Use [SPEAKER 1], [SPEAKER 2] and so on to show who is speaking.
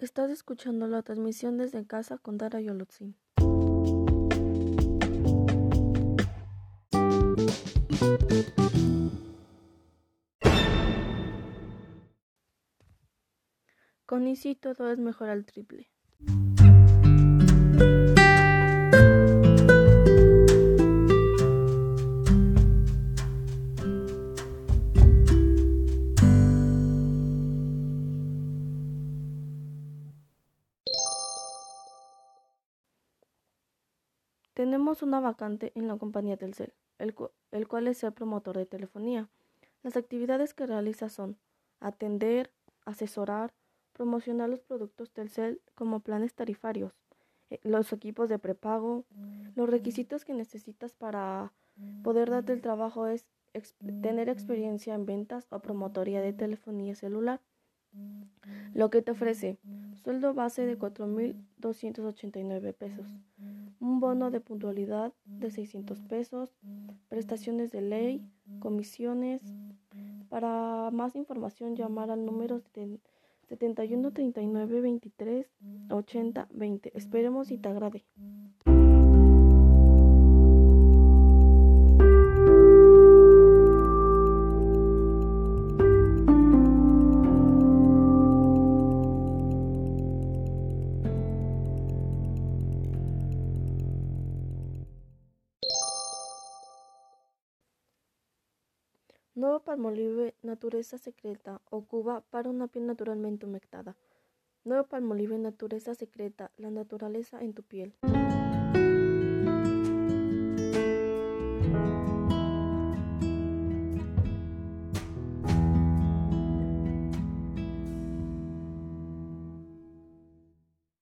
[SPEAKER 1] Estás escuchando la transmisión desde casa con Dara Yolotzin. Con Easy todo es mejor al triple. Tenemos una vacante en la compañía Telcel, el, el cual es el promotor de telefonía. Las actividades que realiza son atender, asesorar, promocionar los productos Telcel como planes tarifarios, eh, los equipos de prepago. Los requisitos que necesitas para poder darte el trabajo es tener experiencia en ventas o promotoría de telefonía celular. Lo que te ofrece sueldo base de 4.289 pesos, un bono de puntualidad de 600 pesos, prestaciones de ley, comisiones. Para más información llamar al número 71 39 23 80 20. Esperemos y te agrade. Nuevo palmolive naturaleza secreta o Cuba para una piel naturalmente humectada. Nuevo palmolive naturaleza secreta, la naturaleza en tu piel.